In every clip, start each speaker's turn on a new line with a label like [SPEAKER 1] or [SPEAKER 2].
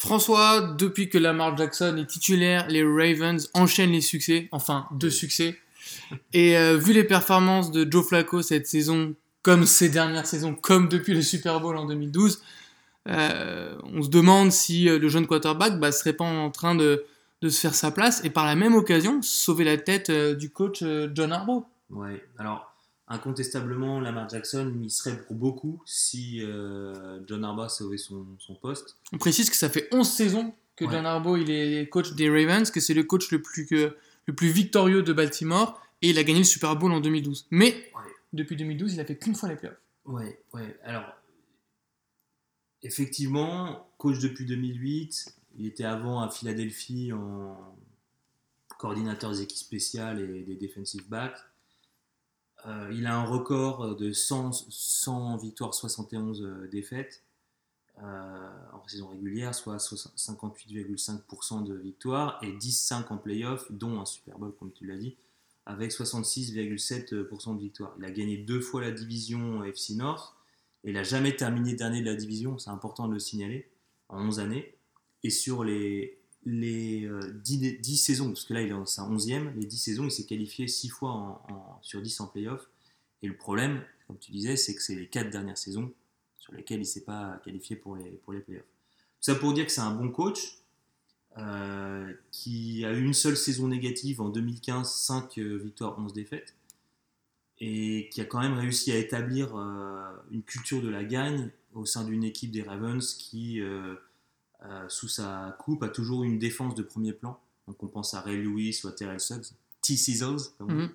[SPEAKER 1] François, depuis que Lamar Jackson est titulaire, les Ravens enchaînent les succès, enfin deux succès. Et euh, vu les performances de Joe Flacco cette saison, comme ces dernières saisons, comme depuis le Super Bowl en 2012, euh, on se demande si euh, le jeune quarterback bah, serait pas en train de, de, se faire sa place et par la même occasion sauver la tête du coach John Harbaugh.
[SPEAKER 2] Ouais, alors incontestablement, Lamar Jackson y serait pour beaucoup si John Harbaugh sauvait son, son, poste.
[SPEAKER 1] On précise que ça fait 11 saisons que John Harbaugh il est coach des Ravens, que c'est le coach le plus, le plus victorieux de Baltimore et il a gagné le Super Bowl en 2012. Mais depuis 2012, il a fait qu'une fois les playoffs.
[SPEAKER 2] Ouais, ouais. Alors, effectivement, coach depuis 2008. Il était avant à Philadelphie en coordinateur des équipes spéciales et des defensive backs. Euh, il a un record de 100, 100 victoires, 71 euh, défaites euh, en saison régulière, soit 58,5% de victoires et 10-5 en playoff, dont un Super Bowl, comme tu l'as dit avec 66,7% de victoire. Il a gagné deux fois la division FC North et il n'a jamais terminé dernier de la division, c'est important de le signaler, en 11 années. Et sur les, les 10, euh, 10, saisons, parce que là il est en sa 11e, les 10 saisons, il s'est qualifié 6 fois sur 10 en playoff. Et le problème, comme tu disais, c'est que c'est les 4 dernières saisons sur lesquelles il ne s'est pas qualifié pour les, playoffs. Ça pour dire que c'est un bon coach, euh, qui a eu une seule saison négative en 2015, 5 euh, victoires, 11 défaites, et qui a quand même réussi à établir une culture de la gagne au sein d'une équipe des Ravens qui, sous sa coupe, a toujours une défense de premier plan. Donc on pense à Ray Lewis ou à Terrell Suggs, T-Scissors, mhm.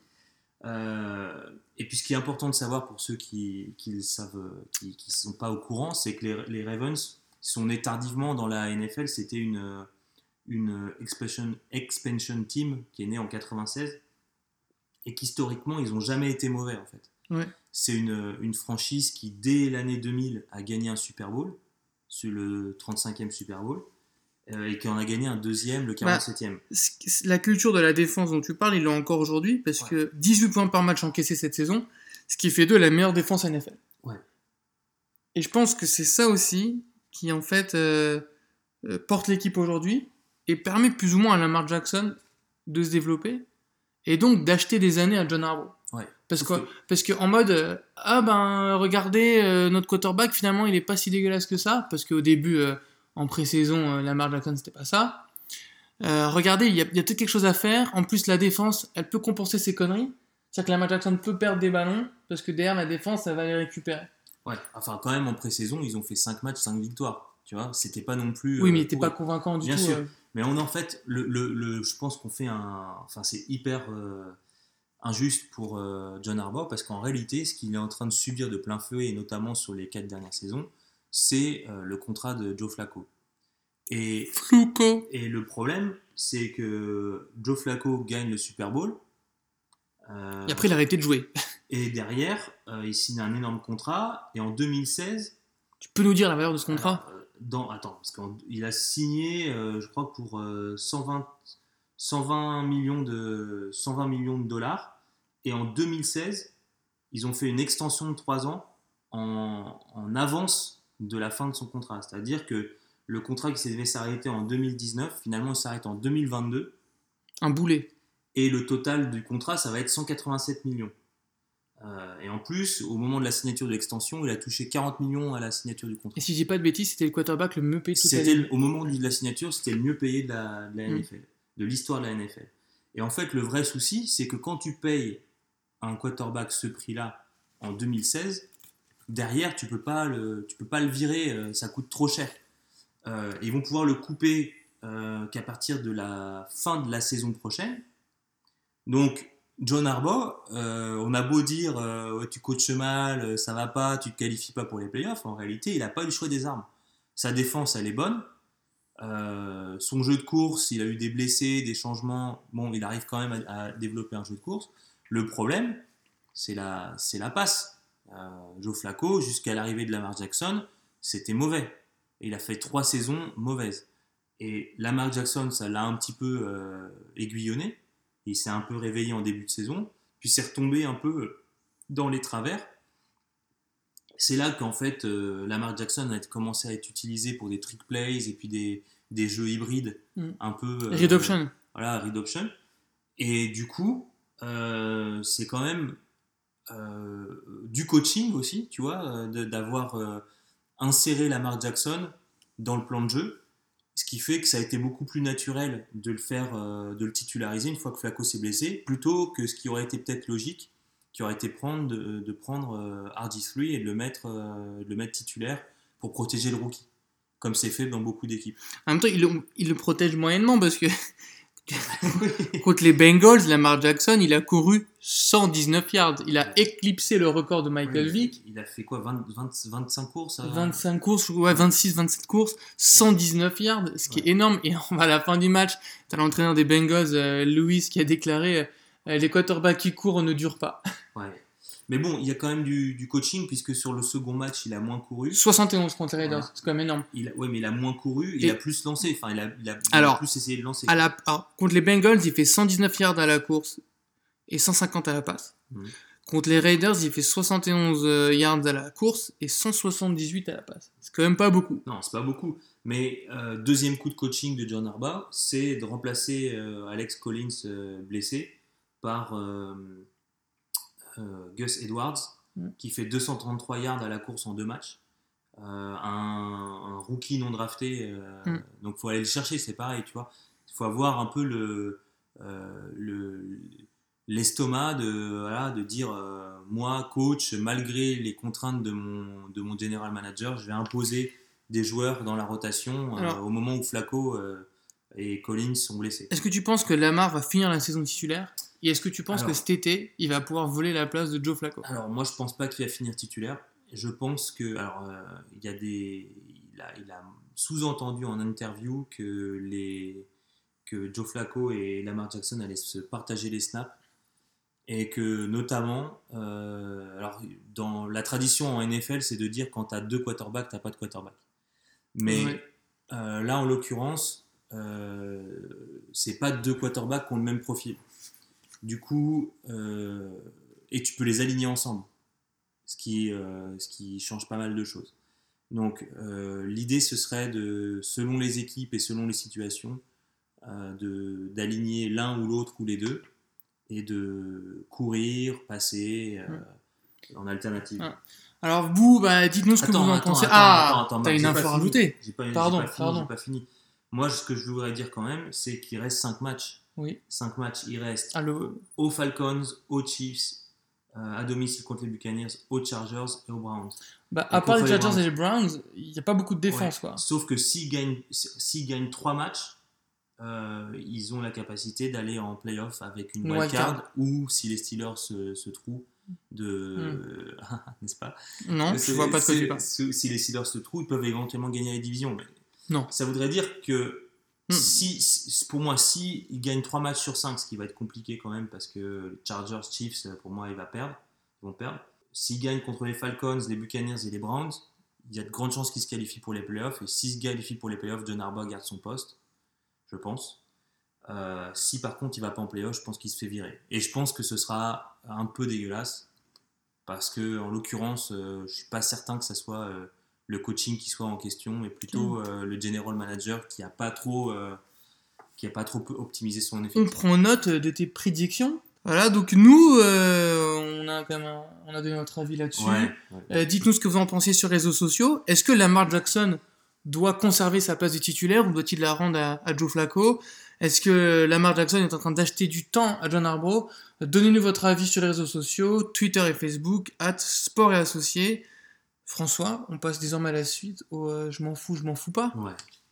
[SPEAKER 2] et puis ce qui est important de savoir pour ceux qui ne savent, qui, qui sont pas au courant, c'est que les, les, Ravens sont nés tardivement dans la NFL. C'était une une expansion, expansion team qui est née en 96 et qu'historiquement, ils n'ont jamais été mauvais en fait. C'est une, une, franchise qui, dès l'année 2000, a gagné un Super Bowl, sur le 35e Super Bowl, euh, et qui en a gagné un deuxième, le 47e. Bah,
[SPEAKER 1] la culture de la défense dont tu parles, ils l'ont encore aujourd'hui, parce que 18 points par match encaissés cette saison, ce qui fait d'eux la meilleure défense NFL. Ouais. Et je pense que c'est ça aussi qui, en fait, euh, euh, porte l'équipe aujourd'hui, et permet plus ou moins à Lamar Jackson de se développer et donc d'acheter des années à John Harbaugh. Parce que, parce que en mode euh, ah ben regardez euh, notre quarterback finalement il est pas si dégueulasse que ça parce qu'au début euh, en pré-saison Lamar Jackson c'était pas ça. regardez il y a, peut-être quelque chose à faire. En plus la défense elle peut compenser ses conneries. C'est-à-dire que Lamar Jackson peut perdre des ballons parce que derrière la défense elle va les récupérer.
[SPEAKER 2] Ouais, enfin quand même en pré-saison ils ont fait 5 matchs 5 victoires. Tu vois, c'était pas non plus.
[SPEAKER 1] Oui, mais il n'était pas convaincant du
[SPEAKER 2] Bien
[SPEAKER 1] tout.
[SPEAKER 2] Sûr. Mais on en fait, le, le, je pense qu'on fait un. Enfin, c'est hyper euh, injuste pour euh, John Harbaugh parce qu'en réalité, ce qu'il est en train de subir de plein feu, et notamment sur les quatre dernières saisons, c'est euh, le contrat de Joe Flacco. Et, Flacco. et le problème, c'est que Joe Flacco gagne le Super Bowl.
[SPEAKER 1] et après, il a arrêté de jouer.
[SPEAKER 2] et derrière, il signe un énorme contrat. Et en 2016.
[SPEAKER 1] Tu peux nous dire la valeur de ce contrat?
[SPEAKER 2] Dans, attends, parce qu'il a signé, euh, je crois, pour 120, euh, 120, millions de, 120 millions de dollars. Et en 2016, ils ont fait une extension de 3 ans en, en avance de la fin de son contrat. C'est-à-dire que le contrat qui devait s'arrêter en 2019, finalement, il s'arrête en 2022.
[SPEAKER 1] Un boulet.
[SPEAKER 2] Et le total du contrat, ça va être 187 millions. Euh, et en plus, au moment de la signature de l'extension, il a touché 40 millions à la signature du contrat.
[SPEAKER 1] Et si je dis pas de bêtises, c'était le quarterback le mieux payé toute l'année
[SPEAKER 2] Au moment de la signature, c'était le mieux payé de la, de la mm. NFL, de l'histoire de la NFL. Et en fait, le vrai souci, c'est que quand tu payes un quarterback ce prix-là en 2016, derrière, tu peux pas le, tu peux pas le virer, euh, ça coûte trop cher. Euh, ils vont pouvoir le couper qu'à partir de la fin de la saison prochaine. Donc, John Harbaugh, euh, on a beau dire euh, tu coaches mal, euh, ça va pas, tu te qualifies pas pour les playoffs, en réalité, il n'a pas eu le choix des armes. Sa défense, elle est bonne. son jeu de course, il a eu des blessés, des changements. Bon, il arrive quand même à, développer un jeu de course. Le problème, c'est la, c'est la passe. Joe Flacco, jusqu'à l'arrivée de Lamar Jackson, c'était mauvais. il a fait trois saisons mauvaises. Et Lamar Jackson, ça l'a un petit peu aiguillonné il s'est un peu réveillé en début de saison, puis s'est retombé un peu dans les travers. C'est là qu'en fait euh, Lamar Jackson a commencé à être utilisé pour des trick plays et puis des, des jeux hybrides,
[SPEAKER 1] Mm.
[SPEAKER 2] un peu. euh,
[SPEAKER 1] Read option.
[SPEAKER 2] Voilà, read option. Et du coup, euh, c'est quand même euh, du coaching aussi, tu vois, euh, d'avoir inséré Lamar Jackson dans le plan de jeu. Ce qui fait que ça a été beaucoup plus naturel de le faire, de le titulariser une fois que Flacco s'est blessé, plutôt que ce qui aurait été peut-être logique, qui aurait été prendre, de, prendre euh, RG3 et de le, mettre, de le mettre titulaire pour protéger le rookie, comme c'est fait dans beaucoup d'équipes.
[SPEAKER 1] En même temps, il, le- il le protège moyennement parce que contre les Bengals, Lamar Jackson, il a couru 119 yards. Il a éclipsé le record de Michael Vick.
[SPEAKER 2] Il a fait quoi 20, 20 25 courses à-
[SPEAKER 1] 25 courses, ouais, 26, 27 courses, 119 yards, ce qui est énorme. Et on va à la fin du match, t'as l'entraîneur des Bengals, euh, Louis, qui a déclaré euh, les quarterbacks qui courent ne durent pas.
[SPEAKER 2] Ouais. Mais bon, il y a quand même du, du coaching puisque sur le second match, il a moins couru.
[SPEAKER 1] 71 contre Raiders,
[SPEAKER 2] Voilà.
[SPEAKER 1] c'est quand même énorme.
[SPEAKER 2] Il a, ouais, mais il a moins couru, il
[SPEAKER 1] Et-
[SPEAKER 2] a plus lancé. Enfin, il a, il a-
[SPEAKER 1] Alors,
[SPEAKER 2] plus essayé de lancer.
[SPEAKER 1] À la, alors, contre les Bengals, il fait 119 yards à la course et 150 à la passe.
[SPEAKER 2] Mhm.
[SPEAKER 1] Contre les Raiders, il fait 71 euh, yards à la course et 178 à la passe. C'est quand même pas beaucoup.
[SPEAKER 2] Non, c'est pas beaucoup. Mais euh, deuxième coup de coaching de John Harbaugh, c'est de remplacer euh, Alex Collins euh, blessé par Gus Edwards,
[SPEAKER 1] Mm.
[SPEAKER 2] qui fait 233 yards à la course en deux matchs. Euh, un, un rookie non drafté, euh,
[SPEAKER 1] Mm.
[SPEAKER 2] donc faut aller le chercher, c'est pareil, tu vois. Il faut avoir un peu le euh, le- l'estomac de voilà, de dire euh, moi coach malgré les contraintes de mon de mon general manager, je vais imposer des joueurs dans la rotation euh,
[SPEAKER 1] Alors-
[SPEAKER 2] au moment où Flacco euh, et Collins sont blessés.
[SPEAKER 1] Est-ce que tu penses que Lamar va finir la saison titulaire? Et est-ce que tu penses
[SPEAKER 2] Alors-
[SPEAKER 1] que cet été, il va pouvoir voler la place de Joe Flacco?
[SPEAKER 2] Alors moi je pense pas qu'il va finir titulaire. Je pense que alors euh, il y a des il a, il a sous-entendu en interview que les que Joe Flacco et Lamar Jackson allaient se partager les snaps et que notamment euh, alors dans la tradition en NFL c'est de dire quand tu as deux quarterbacks t'as pas de quarterback. Mais euh, là en l'occurrence c'est pas deux quarterbacks qui ont le même profil. Du coup, euh, et tu peux les aligner ensemble, ce qui, euh, ce qui change pas mal de choses. Donc, euh, l'idée, ce serait de, selon les équipes et selon les situations, d'aligner l'un ou l'autre ou les deux et de courir, passer en alternative.
[SPEAKER 1] Alors vous, bah, dites-nous ce que vous en
[SPEAKER 2] attends,
[SPEAKER 1] pensez.
[SPEAKER 2] attends,
[SPEAKER 1] ah, t'as une info à rajouter.
[SPEAKER 2] J'ai
[SPEAKER 1] Pardon,
[SPEAKER 2] pas fini,
[SPEAKER 1] pardon.
[SPEAKER 2] pas fini. Moi, ce que je voudrais dire quand même, c'est qu'il reste 5 matchs.
[SPEAKER 1] Oui.
[SPEAKER 2] 5 matchs, il reste
[SPEAKER 1] Ah, le-
[SPEAKER 2] aux Falcons, aux Chiefs, euh, à domicile contre les Buccaneers, aux Chargers et aux Browns.
[SPEAKER 1] bah, à part les Chargers et les Browns, il n'y a pas beaucoup de défense.
[SPEAKER 2] Ouais.
[SPEAKER 1] Quoi.
[SPEAKER 2] Sauf que s'ils gagnent, s'ils gagnent 3 matchs, euh, ils ont la capacité d'aller en playoff avec une
[SPEAKER 1] Une
[SPEAKER 2] wildcard
[SPEAKER 1] wildcard.
[SPEAKER 2] ou si les Steelers se, se trouvent de. N'est-ce pas?
[SPEAKER 1] Non, je
[SPEAKER 2] C'est-
[SPEAKER 1] vois pas de quoi tu parles.
[SPEAKER 2] Si si les Steelers se trouvent, ils peuvent éventuellement gagner la division. Mais
[SPEAKER 1] Non.
[SPEAKER 2] Ça voudrait dire que
[SPEAKER 1] Hmm.
[SPEAKER 2] si, pour moi, si ils gagnent 3 matchs sur 5, ce qui va être compliqué quand même parce que Chargers, Chiefs, pour moi, ils vont perdre. Ils vont perdre. S'ils gagnent contre les Falcons, les Buccaneers et les Browns, il y a de grandes chances qu'ils se qualifient pour les playoffs. Et s'ils se qualifient pour les playoffs, John Harbaugh garde son poste, je pense. Euh, si par contre il va pas en playoff, je pense qu'il se fait virer. Et je pense que ce sera un peu dégueulasse parce que en l'occurrence, euh, je suis pas certain que ça soit euh, le coaching qui soit en question, mais plutôt euh, le general manager qui a pas trop, euh, qui a pas trop optimisé son
[SPEAKER 1] On
[SPEAKER 2] effectif.
[SPEAKER 1] prend note de tes prédictions. Voilà, donc nous, euh, on, a quand même un- on a donné notre avis là-dessus.
[SPEAKER 2] Ouais, ouais.
[SPEAKER 1] Euh, Dites-nous ce que vous en pensez sur les réseaux sociaux. Est-ce que Lamar Jackson doit conserver sa place de titulaire ou doit-il la rendre à, à Joe Flacco? Est-ce que Lamar Jackson est en train d'acheter du temps à John Harbaugh? Donnez-nous votre avis sur les réseaux sociaux, Twitter et Facebook, at Sport et Associés. François, on passe désormais à la suite au euh, Je m'en fous, je m'en fous pas.